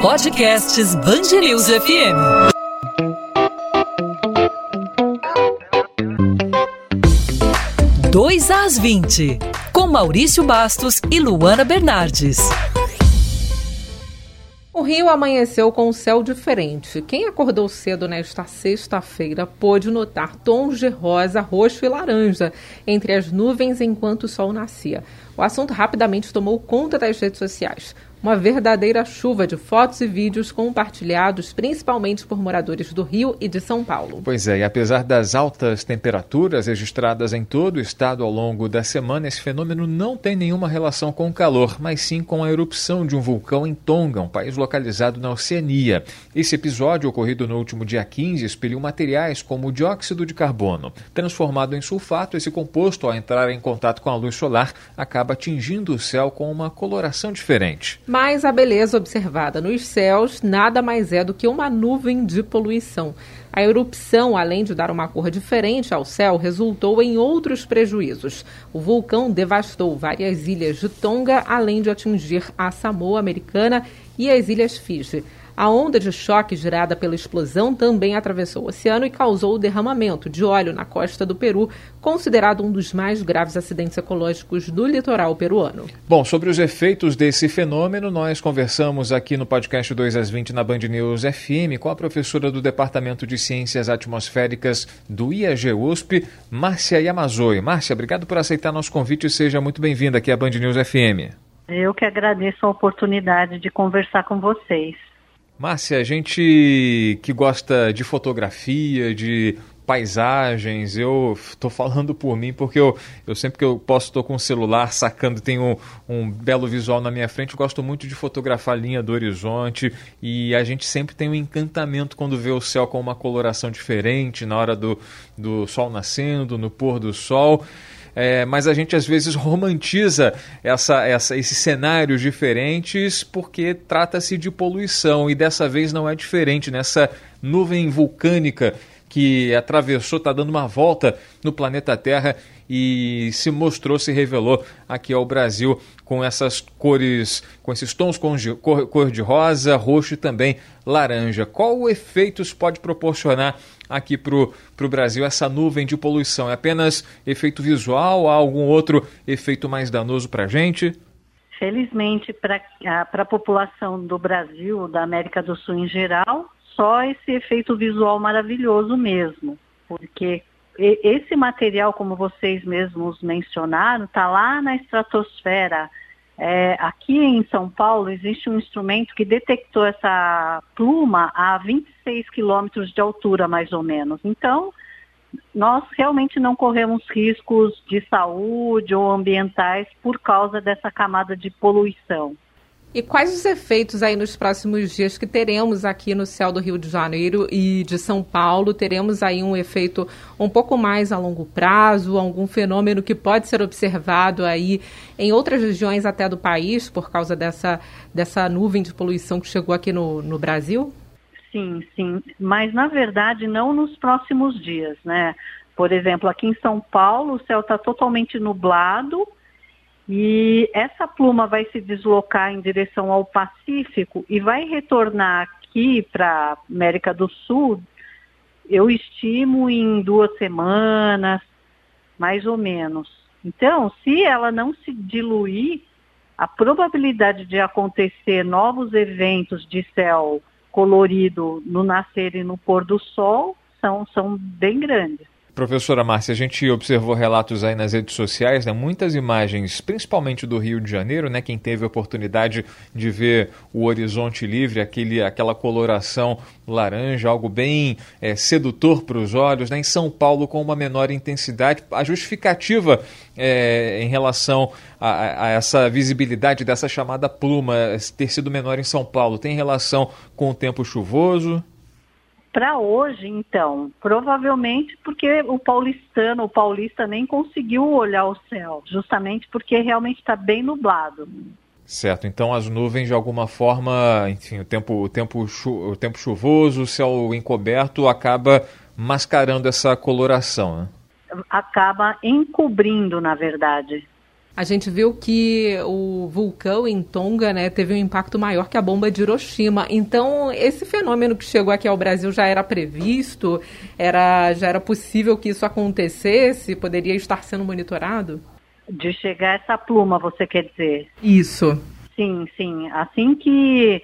Podcasts Bangerils FM. Dois às 20, com Maurício Bastos e Luana Bernardes. O Rio amanheceu com um céu diferente. Quem acordou cedo nesta sexta-feira pôde notar tons de rosa, roxo e laranja entre as nuvens enquanto o sol nascia. O assunto rapidamente tomou conta das redes sociais uma verdadeira chuva de fotos e vídeos compartilhados principalmente por moradores do Rio e de São Paulo. Pois é, e apesar das altas temperaturas registradas em todo o estado ao longo da semana, esse fenômeno não tem nenhuma relação com o calor, mas sim com a erupção de um vulcão em Tonga, um país localizado na Oceania. Esse episódio, ocorrido no último dia 15, expeliu materiais como o dióxido de carbono. Transformado em sulfato, esse composto, ao entrar em contato com a luz solar, acaba atingindo o céu com uma coloração diferente. Mas a beleza observada nos céus nada mais é do que uma nuvem de poluição. A erupção, além de dar uma cor diferente ao céu, resultou em outros prejuízos. O vulcão devastou várias ilhas de Tonga, além de atingir a Samoa Americana e as Ilhas Fiji. A onda de choque gerada pela explosão também atravessou o oceano e causou o derramamento de óleo na costa do Peru, considerado um dos mais graves acidentes ecológicos do litoral peruano. Bom, sobre os efeitos desse fenômeno, nós conversamos aqui no podcast 2 às 20 na Band News FM com a professora do Departamento de Ciências Atmosféricas do IAG USP, Márcia Yamazoi. Márcia, obrigado por aceitar nosso convite e seja muito bem-vinda aqui à Band News FM. Eu que agradeço a oportunidade de conversar com vocês. Márcia, a gente que gosta de fotografia, de paisagens, eu estou falando por mim porque eu, eu sempre que eu posso estou com o celular sacando, tem um, um belo visual na minha frente, eu gosto muito de fotografar a linha do horizonte e a gente sempre tem um encantamento quando vê o céu com uma coloração diferente na hora do, do sol nascendo, no pôr do sol é, mas a gente às vezes romantiza essa, essa, esses cenários diferentes porque trata-se de poluição e dessa vez não é diferente. Nessa nuvem vulcânica que atravessou, está dando uma volta no planeta Terra e se mostrou, se revelou aqui ao Brasil com essas cores, com esses tons cor, cor de rosa, roxo e também laranja. Qual efeito isso pode proporcionar aqui para o Brasil essa nuvem de poluição? É apenas efeito visual há algum outro efeito mais danoso para a gente? Felizmente, para a população do Brasil, da América do Sul em geral, só esse efeito visual maravilhoso mesmo, porque esse material, como vocês mesmos mencionaram, está lá na estratosfera. É, aqui em São Paulo existe um instrumento que detectou essa pluma a 26 quilômetros de altura, mais ou menos. Então, nós realmente não corremos riscos de saúde ou ambientais por causa dessa camada de poluição. E quais os efeitos aí nos próximos dias que teremos aqui no céu do Rio de Janeiro e de São Paulo? Teremos aí um efeito um pouco mais a longo prazo, algum fenômeno que pode ser observado aí em outras regiões até do país por causa dessa, dessa nuvem de poluição que chegou aqui no, no Brasil? Sim, sim, mas na verdade não nos próximos dias, né? Por exemplo, aqui em São Paulo o céu está totalmente nublado, e essa pluma vai se deslocar em direção ao Pacífico e vai retornar aqui para América do Sul, eu estimo em duas semanas, mais ou menos. Então, se ela não se diluir, a probabilidade de acontecer novos eventos de céu colorido no nascer e no pôr do sol são, são bem grandes. Professora Márcia, a gente observou relatos aí nas redes sociais, né, muitas imagens, principalmente do Rio de Janeiro, né, quem teve a oportunidade de ver o horizonte livre, aquele, aquela coloração laranja, algo bem é, sedutor para os olhos, né, em São Paulo com uma menor intensidade. A justificativa é, em relação a, a, essa visibilidade dessa chamada pluma ter sido menor em São Paulo tem relação com o tempo chuvoso? Para hoje, então, provavelmente porque o paulistano, o paulista nem conseguiu olhar o céu, justamente porque realmente está bem nublado. Certo, então as nuvens de alguma forma, enfim, o tempo, o tempo, o tempo chuvoso, o céu encoberto acaba mascarando essa coloração, né? Acaba encobrindo, na verdade. A gente viu que o vulcão em Tonga né, teve um impacto maior que a bomba de Hiroshima. Então, esse fenômeno que chegou aqui ao Brasil já era previsto? Era, já era possível que isso acontecesse? Poderia estar sendo monitorado? De chegar essa pluma, você quer dizer? Isso. Sim, sim. Assim que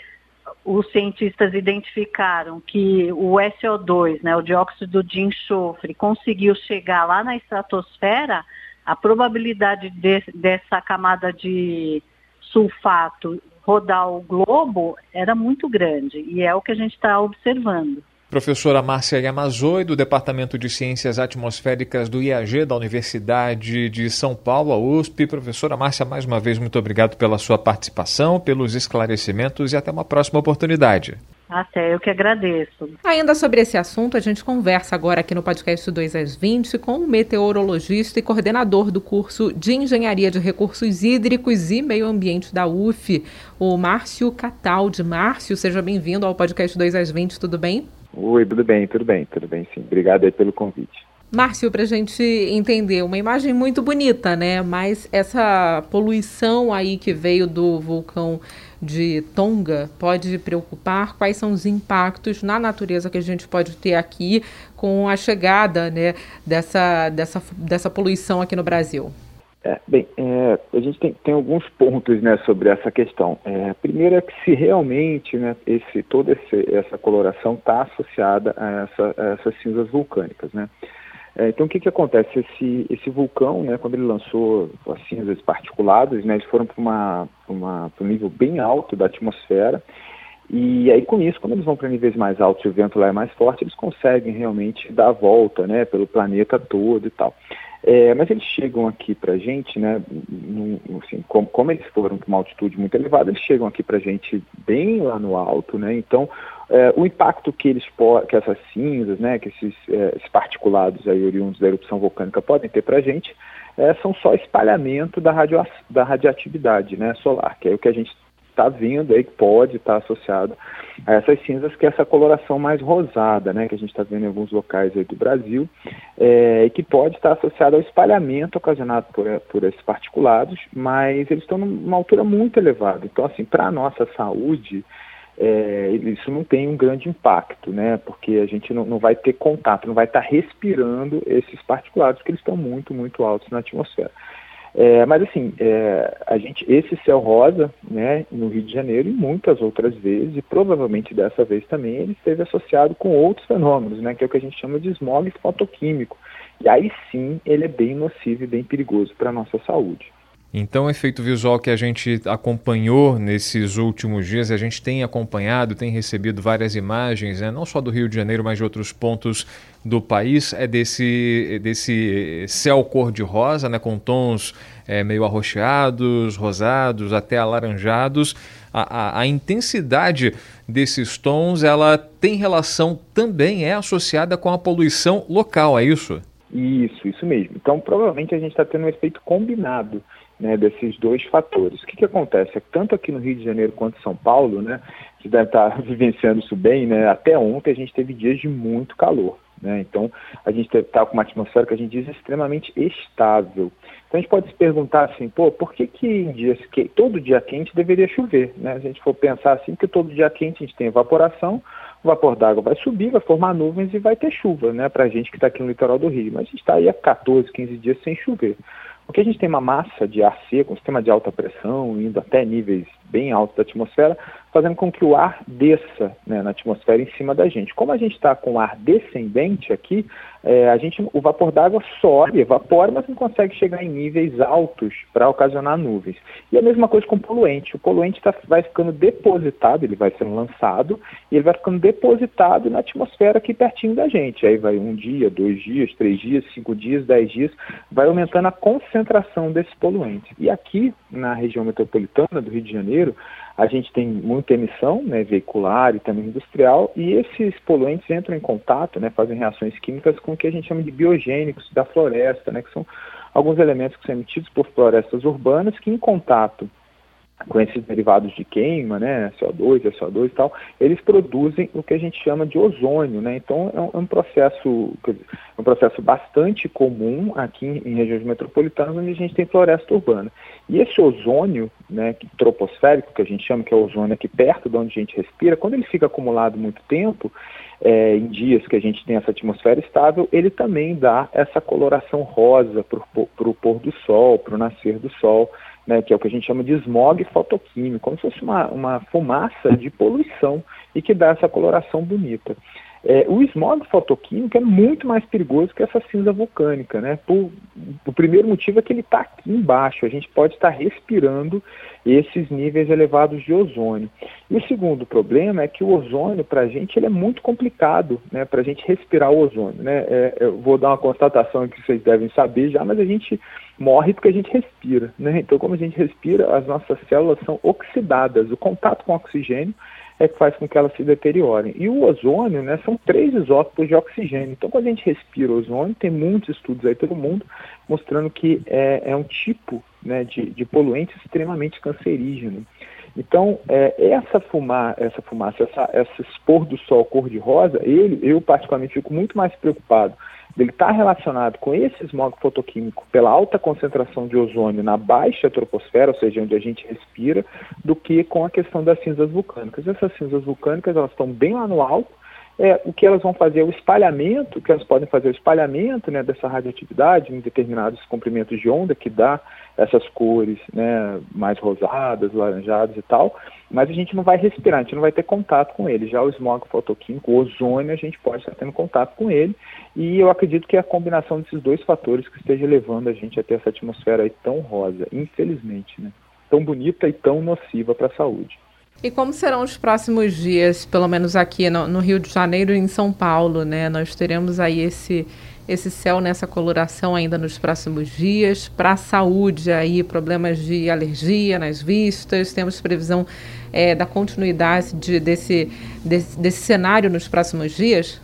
os cientistas identificaram que o SO2, né, o dióxido de enxofre, conseguiu chegar lá na estratosfera, a probabilidade de, dessa camada de sulfato rodar o globo era muito grande e é o que a gente está observando. Professora Márcia Yamazoi, do Departamento de Ciências Atmosféricas do IAG, da Universidade de São Paulo, a USP. Professora Márcia, mais uma vez, muito obrigado pela sua participação, pelos esclarecimentos e até uma próxima oportunidade. Até eu que agradeço. Ainda sobre esse assunto, a gente conversa agora aqui no podcast 2 às 20 com o meteorologista e coordenador do curso de Engenharia de Recursos Hídricos e Meio Ambiente da UF, o Márcio Cataldi. Márcio, seja bem-vindo ao podcast 2 às 20, tudo bem? Oi, tudo bem, tudo bem, tudo bem, sim. Obrigado aí pelo convite. Márcio, para a gente entender, uma imagem muito bonita, né? Mas essa poluição aí que veio do vulcão de Tonga pode preocupar? Quais são os impactos na natureza que a gente pode ter aqui com a chegada né, dessa, dessa, dessa poluição aqui no Brasil? É, bem, é, a gente tem, tem, alguns pontos né, sobre essa questão. É, primeiro é que se realmente né, esse, toda esse, essa coloração está associada a, essa, a, essas cinzas vulcânicas. Né? É, então o que, que acontece? Esse, esse vulcão, né, quando ele lançou as cinzas particuladas, né, eles foram para uma, uma, um nível bem alto da atmosfera e aí com isso, quando eles vão para níveis mais altos e o vento lá é mais forte, eles conseguem realmente dar a volta né, pelo planeta todo e tal. É, mas eles chegam aqui para a gente, né, num, assim, como, como, eles foram para uma altitude muito elevada, eles chegam aqui para a gente bem lá no alto, né, então é, o impacto que eles que essas cinzas, né, que esses, é, esses particulados aí oriundos da erupção vulcânica podem ter para a gente, é, são só espalhamento da, radio, da radioatividade né, solar, que é o que a gente está vendo aí que pode estar tá associado a essas cinzas, que é essa coloração mais rosada, né, que a gente está vendo em alguns locais aí do Brasil, é, e que pode estar tá associado ao espalhamento ocasionado por, por esses particulados, mas eles estão numa altura muito elevada. Então, assim, para a nossa saúde, é, isso não tem um grande impacto, né? Porque a gente não, não vai ter contato, não vai estar tá respirando esses particulados, porque eles estão muito, muito altos na atmosfera. É, mas assim, é, a gente, esse céu rosa, né, no Rio de Janeiro e muitas outras vezes, e provavelmente dessa vez também, ele esteve associado com outros fenômenos, né, que é o que a gente chama de smog fotoquímico. E aí sim, ele é bem nocivo e bem perigoso para a nossa saúde. Então, o efeito visual que a gente acompanhou nesses últimos dias, a gente tem acompanhado, tem recebido várias imagens, né, não só do Rio de Janeiro, mas de outros pontos do país, é desse, desse céu cor-de-rosa, né, com tons é, meio arroxeados, rosados, até alaranjados. A, a, a, intensidade desses tons, ela tem relação também, é associada com a poluição local, é isso? Isso, isso mesmo. Então, provavelmente a gente está tendo um efeito combinado né, desses dois fatores. O que, que acontece? É que tanto aqui no Rio de Janeiro quanto em São Paulo, né, você deve estar vivenciando isso bem, né, até ontem a gente teve dias de muito calor. Né, então, a gente está com uma atmosfera que a gente diz extremamente estável. Então, a gente pode se perguntar assim, pô, por que, que em dias que todo dia quente deveria chover? Né? A gente for pensar assim, que todo dia quente a gente tem evaporação, o vapor d'água vai subir, vai formar nuvens e vai ter chuva, né, para a gente que está aqui no litoral do Rio. Mas a gente está aí há 14, 15 dias sem chover. Porque a gente tem uma massa de ar seco, um sistema de alta pressão, indo até níveis bem altos da atmosfera, fazendo com que o ar desça né, na atmosfera em cima da gente. Como a gente está com ar descendente aqui, é, a gente, o vapor d'água sobe, evapora, mas não consegue chegar em níveis altos para ocasionar nuvens. E a mesma coisa com o poluente. O poluente tá, vai ficando depositado, ele vai sendo lançado, e ele vai ficando depositado na atmosfera aqui pertinho da gente. Aí vai um dia, dois dias, três dias, cinco dias, dez dias, vai aumentando a concentração desse poluente. E aqui, na região metropolitana do Rio de Janeiro, a gente tem muita emissão né, veicular e também industrial, e esses poluentes entram em contato, né, fazem reações químicas com o que a gente chama de biogênicos da floresta, né, que são alguns elementos que são emitidos por florestas urbanas que, em contato com esses derivados de queima, né, CO2, SO2 e tal, eles produzem o que a gente chama de ozônio, né? Então é um, é um processo, é um processo bastante comum aqui em, em, regiões metropolitanas onde a gente tem floresta urbana. E esse ozônio, né, troposférico, que a gente chama que é o ozônio aqui perto de onde a gente respira, quando ele fica acumulado muito tempo, é, em dias que a gente tem essa atmosfera estável, ele também dá essa coloração rosa para o pôr do sol, para o nascer do sol né, que é o que a gente chama de smog fotoquímico, como se fosse uma, uma fumaça de poluição e que dá essa coloração bonita. É, o smog fotoquímico é muito mais perigoso que essa cinza vulcânica, né? Por, o primeiro motivo é que ele está aqui embaixo, a gente pode estar respirando esses níveis elevados de ozônio. E o segundo problema é que o ozônio, para a gente, ele é muito complicado, né? Para a gente respirar o ozônio, né? É, eu vou dar uma constatação que vocês devem saber já, mas a gente morre porque a gente respira, né? Então, como a gente respira, as nossas células são oxidadas. O contato com oxigênio é que faz com que elas se deteriorem. E o ozônio, né, são três isótopos de oxigênio. Então, quando a gente respira ozônio, tem muitos estudos aí pelo mundo mostrando que é, é um tipo né, de, de poluente extremamente cancerígeno. Então, é, essa, fumar, essa fumaça, essa, esse expor do sol cor-de-rosa, ele, eu particularmente fico muito mais preocupado ele está relacionado com esse smog fotoquímico pela alta concentração de ozônio na baixa troposfera, ou seja, onde a gente respira, do que com a questão das cinzas vulcânicas. Essas cinzas vulcânicas elas estão bem lá no alto é, o que elas vão fazer é o espalhamento, que elas podem fazer o espalhamento né, dessa radioatividade em determinados comprimentos de onda, que dá essas cores né, mais rosadas, laranjadas e tal, mas a gente não vai respirar, a gente não vai ter contato com ele. Já o smog fotoquímico, o ozônio, a gente pode estar tendo contato com ele, e eu acredito que é a combinação desses dois fatores que esteja levando a gente a ter essa atmosfera aí tão rosa, infelizmente, né? tão bonita e tão nociva para a saúde. E como serão os próximos dias, pelo menos aqui no, no, Rio de Janeiro e em São Paulo, né? Nós teremos aí esse, esse céu nessa coloração ainda nos próximos dias. Para a saúde, aí, problemas de alergia nas vistas, temos previsão é, da continuidade de, desse, desse, desse cenário nos próximos dias?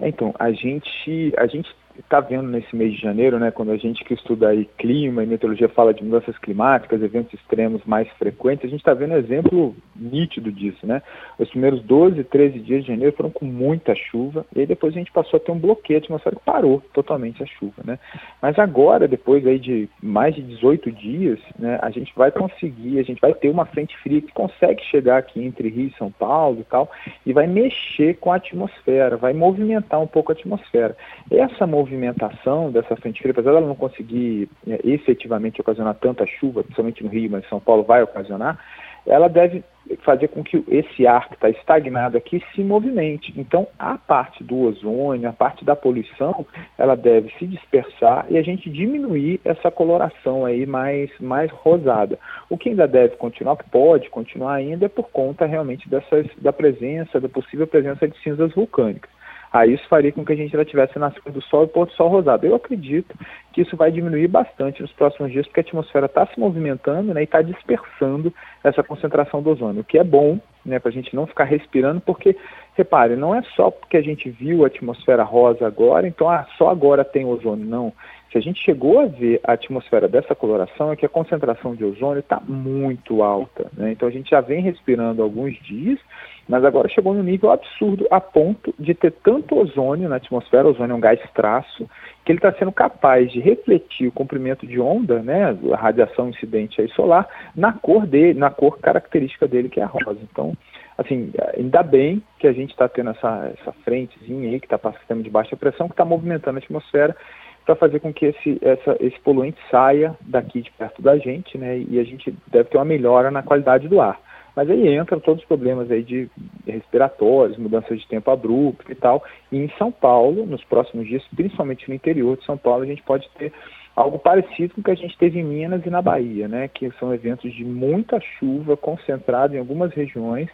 Então, a gente, a gente está vendo nesse mês de janeiro, né, quando a gente que estuda aí clima e meteorologia fala de mudanças climáticas, eventos extremos mais frequentes, a gente está vendo exemplo nítido disso, né? Os primeiros 12, 13 dias de janeiro foram com muita chuva e aí depois a gente passou a ter um bloqueio atmosférico, parou totalmente a chuva, né? Mas agora, depois aí de mais de 18 dias, né, a gente vai conseguir, a gente vai ter uma frente fria que consegue chegar aqui entre Rio e São Paulo e tal, e vai mexer com a atmosfera, vai movimentar um pouco a atmosfera. Essa movimentação movimentação dessa frente fria, apesar dela não conseguir é, efetivamente ocasionar tanta chuva, principalmente no Rio, mas em São Paulo vai ocasionar, ela deve fazer com que esse ar que está estagnado aqui se movimente. Então, a parte do ozônio, a parte da poluição, ela deve se dispersar e a gente diminuir essa coloração aí mais, mais rosada. O que ainda deve continuar, pode continuar ainda, é por conta realmente dessas, da presença, da possível presença de cinzas vulcânicas. Aí isso faria com que a gente já tivesse nascimento do Sol e pôr do Sol rosado. Eu acredito que isso vai diminuir bastante nos próximos dias, porque a atmosfera está se movimentando né, e está dispersando essa concentração do ozônio, o que é bom né, para a gente não ficar respirando, porque, repare, não é só porque a gente viu a atmosfera rosa agora, então ah, só agora tem ozônio, não. Se a gente chegou a ver a atmosfera dessa coloração, é que a concentração de ozônio está muito alta. Né? Então a gente já vem respirando alguns dias, mas agora chegou num nível absurdo a ponto de ter tanto ozônio na atmosfera, ozônio é um gás traço, que ele está sendo capaz de refletir o comprimento de onda, né, a radiação incidente aí solar, na cor dele, na cor característica dele, que é a rosa. Então, assim, ainda bem que a gente está tendo essa, essa frentezinha aí, que está sistema de baixa pressão, que está movimentando a atmosfera para fazer com que esse, essa, esse poluente saia daqui de perto da gente, né? E a gente deve ter uma melhora na qualidade do ar. Mas aí entram todos os problemas aí de respiratórios, mudança de tempo abrupto e tal. E em São Paulo, nos próximos dias, principalmente no interior de São Paulo, a gente pode ter algo parecido com o que a gente teve em Minas e na Bahia, né? Que são eventos de muita chuva concentrada em algumas regiões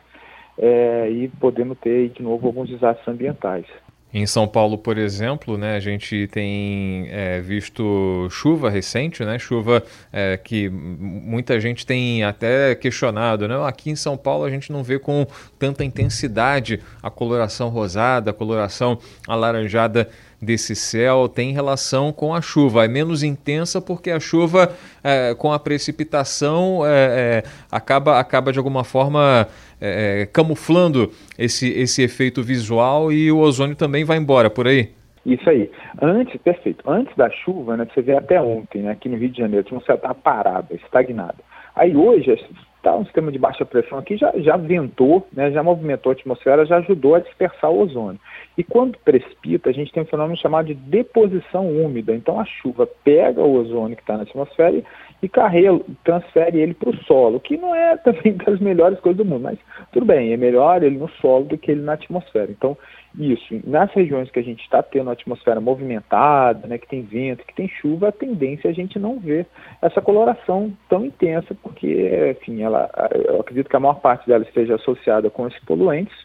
é, e podemos ter de novo alguns desastres ambientais. Em São Paulo, por exemplo, né, a gente tem é, visto chuva recente, né, chuva é, que muita gente tem até questionado. Né? Aqui em São Paulo a gente não vê com tanta intensidade a coloração rosada, a coloração alaranjada desse céu tem relação com a chuva. É menos intensa porque a chuva, é, com a precipitação, é, é, acaba, acaba de alguma forma é, é, camuflando esse, esse efeito visual e o ozônio também vai embora por aí. Isso aí. Antes, perfeito. Antes da chuva, né, você vê até ontem, né, aqui no Rio de Janeiro, a atmosfera está parada, estagnada. Aí hoje está um sistema de baixa pressão aqui, já, já ventou, né, já movimentou a atmosfera, já ajudou a dispersar o ozônio. E quando precipita, a gente tem um fenômeno chamado de deposição úmida. Então a chuva pega o ozônio que está na atmosfera e carrega, transfere ele para o solo, que não é também das melhores coisas do mundo, mas tudo bem, é melhor ele no solo do que ele na atmosfera. Então, isso, nas regiões que a gente está tendo a atmosfera movimentada, né, que tem vento, que tem chuva, a tendência é a gente não ver essa coloração tão intensa, porque, enfim, ela, eu acredito que a maior parte dela esteja associada com esses poluentes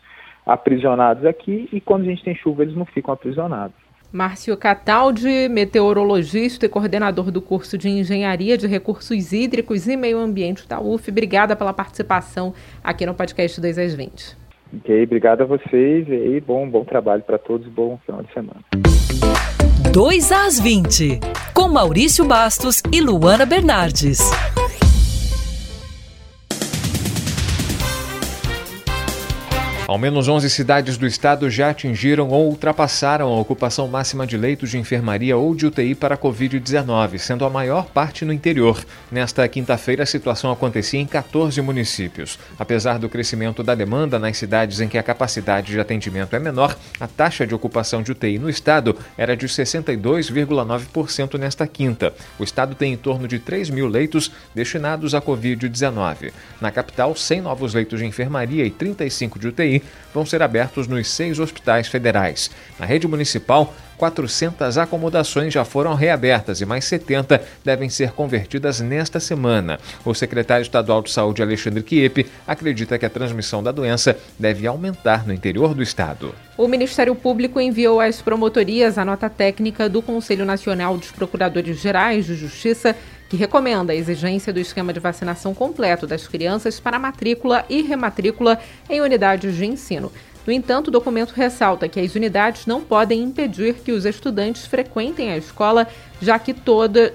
aprisionados aqui, e quando a gente tem chuva, eles não ficam aprisionados. Márcio Cataldi, meteorologista e coordenador do curso de Engenharia de Recursos Hídricos e Meio Ambiente da UF, obrigada pela participação aqui no podcast 2 às 20. Ok, obrigado a vocês e bom, bom trabalho para todos, bom final de semana. 2 às 20, com Maurício Bastos e Luana Bernardes. Ao menos 11 cidades do estado já atingiram ou ultrapassaram a ocupação máxima de leitos de enfermaria ou de UTI para a Covid-19, sendo a maior parte no interior. Nesta quinta-feira, a situação acontecia em 14 municípios. Apesar do crescimento da demanda nas cidades em que a capacidade de atendimento é menor, a taxa de ocupação de UTI no estado era de 62,9% nesta quinta. O estado tem em torno de 3 mil leitos destinados à Covid-19. Na capital, 100 novos leitos de enfermaria e 35 de UTI vão ser abertos nos seis hospitais federais. Na rede municipal, 400 acomodações já foram reabertas e mais 70 devem ser convertidas nesta semana. O secretário estadual de Saúde, Alexandre Kiepe, acredita que a transmissão da doença deve aumentar no interior do estado. O Ministério Público enviou às promotorias a nota técnica do Conselho Nacional dos Procuradores Gerais de Justiça que recomenda a exigência do esquema de vacinação completo das crianças para matrícula e rematrícula em unidades de ensino. No entanto, o documento ressalta que as unidades não podem impedir que os estudantes frequentem a escola, já que, toda,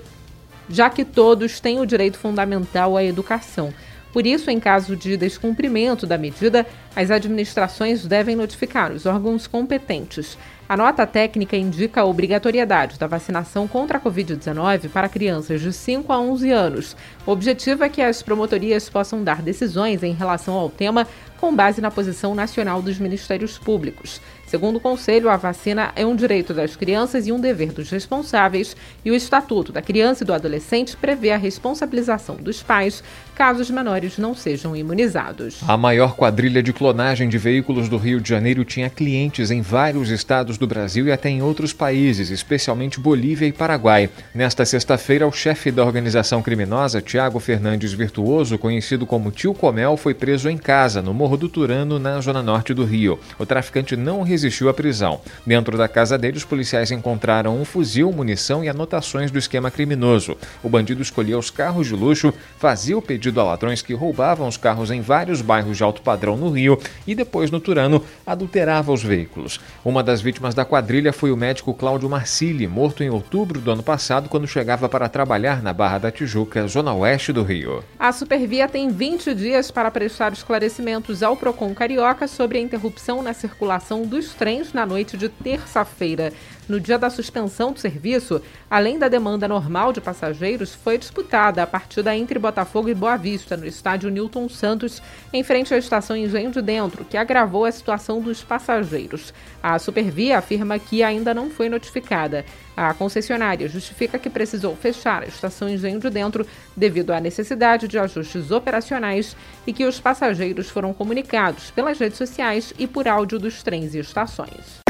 já que todos têm o direito fundamental à educação. Por isso, em caso de descumprimento da medida, as administrações devem notificar os órgãos competentes. A nota técnica indica a obrigatoriedade da vacinação contra a Covid-19 para crianças de 5 a 11 anos. O objetivo é que as promotorias possam dar decisões em relação ao tema com base na posição nacional dos ministérios públicos. Segundo o Conselho, a vacina é um direito das crianças e um dever dos responsáveis, e o Estatuto da Criança e do Adolescente prevê a responsabilização dos pais caso os menores não sejam imunizados. A maior quadrilha de clonagem de veículos do Rio de Janeiro tinha clientes em vários estados do Brasil e até em outros países, especialmente Bolívia e Paraguai. Nesta sexta-feira, o chefe da organização criminosa, Tiago Fernandes Virtuoso, conhecido como Tio Comel, foi preso em casa, no Morro do Turano, na zona norte do Rio. O traficante não resistiu à prisão. Dentro da casa dele, os policiais encontraram um fuzil, munição e anotações do esquema criminoso. O bandido escolhia os carros de luxo, fazia o pedido a ladrões que roubavam os carros em vários bairros de alto padrão no Rio e depois no Turano adulterava os veículos. Uma das vítimas da quadrilha foi o médico Cláudio Marcilli, morto em outubro do ano passado quando chegava para trabalhar na Barra da Tijuca, zona oeste do Rio. A Supervia tem 20 dias para prestar esclarecimentos ao Procon Carioca sobre a interrupção na circulação dos trens na noite de terça-feira. No dia da suspensão do serviço, além da demanda normal de passageiros, foi disputada a partida entre Botafogo e Boa Vista, no estádio Newton Santos, em frente à estação Engenho de Dentro, que agravou a situação dos passageiros. A Supervia afirma que ainda não foi notificada. A concessionária justifica que precisou fechar a estação Engenho de Dentro devido à necessidade de ajustes operacionais e que os passageiros foram comunicados pelas redes sociais e por áudio dos trens e estações.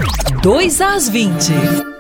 2 às 20.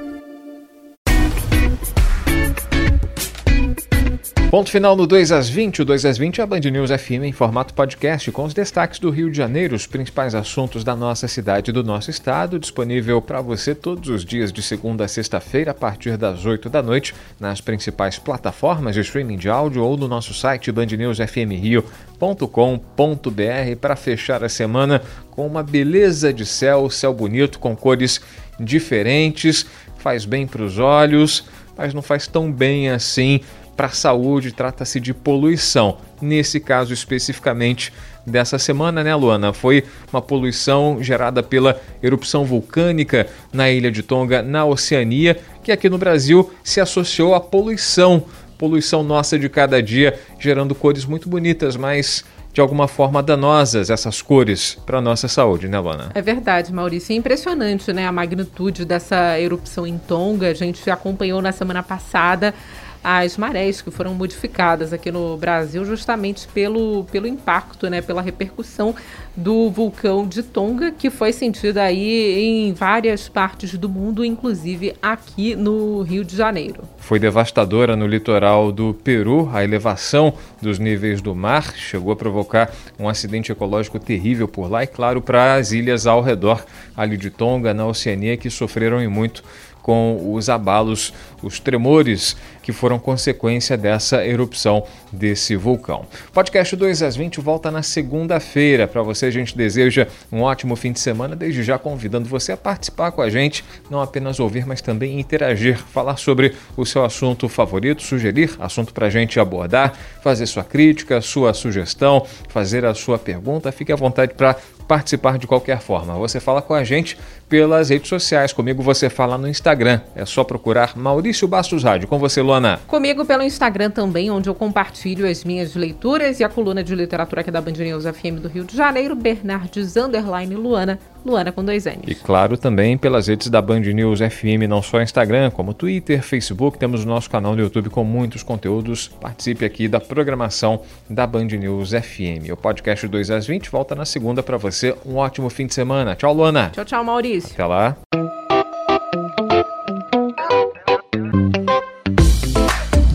Ponto final no 2 às 20. O 2 às 20 é a Band News FM em formato podcast com os destaques do Rio de Janeiro, os principais assuntos da nossa cidade e do nosso estado, disponível para você todos os dias de segunda a sexta-feira a partir das 8 da noite nas principais plataformas de streaming de áudio ou no nosso site bandnewsfmrio.com.br para fechar a semana com uma beleza de céu, céu bonito com cores diferentes faz bem para os olhos, mas não faz tão bem assim para a saúde, trata-se de poluição. Nesse caso especificamente dessa semana, né, Luana? Foi uma poluição gerada pela erupção vulcânica na ilha de Tonga, na Oceania, que aqui no Brasil se associou à poluição. Poluição nossa de cada dia, gerando cores muito bonitas, mas de alguma forma danosas essas cores para a nossa saúde, né, Luana? É verdade, Maurício. É impressionante, né, a magnitude dessa erupção em Tonga. A gente acompanhou na semana passada as marés que foram modificadas aqui no Brasil justamente pelo, pelo impacto, né, pela repercussão do vulcão de Tonga, que foi sentida aí em várias partes do mundo, inclusive aqui no Rio de Janeiro. Foi devastadora no litoral do Peru, a elevação dos níveis do mar chegou a provocar um acidente ecológico terrível por lá e, claro, para as ilhas ao redor ali de Tonga, na Oceania, que sofreram e muito com os abalos, os tremores que foram consequência dessa erupção desse vulcão. Podcast 2 às 20 volta na segunda-feira. Para você, a gente deseja um ótimo fim de semana, desde já convidando você a participar com a gente, não apenas ouvir, mas também interagir, falar sobre o seu assunto favorito, sugerir assunto para a gente abordar, fazer sua crítica, sua sugestão, fazer a sua pergunta. Fique à vontade para participar de qualquer forma. Você fala com a gente pelas redes sociais. Comigo você fala no Instagram. É só procurar Maurício Bastos Rádio. Com você, Luana. Comigo pelo Instagram também, onde eu compartilho as minhas leituras e a coluna de literatura aqui da Band News FM do Rio de Janeiro, Bernardes Underline Luana. Luana com dois N's. E claro, também pelas redes da Band News FM, não só Instagram, como Twitter, Facebook, temos o nosso canal no YouTube com muitos conteúdos. Participe aqui da programação da Band News FM. O podcast 2 às 20 volta na segunda para você. Um ótimo fim de semana. Tchau, Luana. Tchau, tchau, Maurício. Até lá.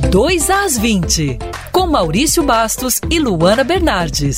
Dois às 20, com Maurício Bastos e Luana Bernardes.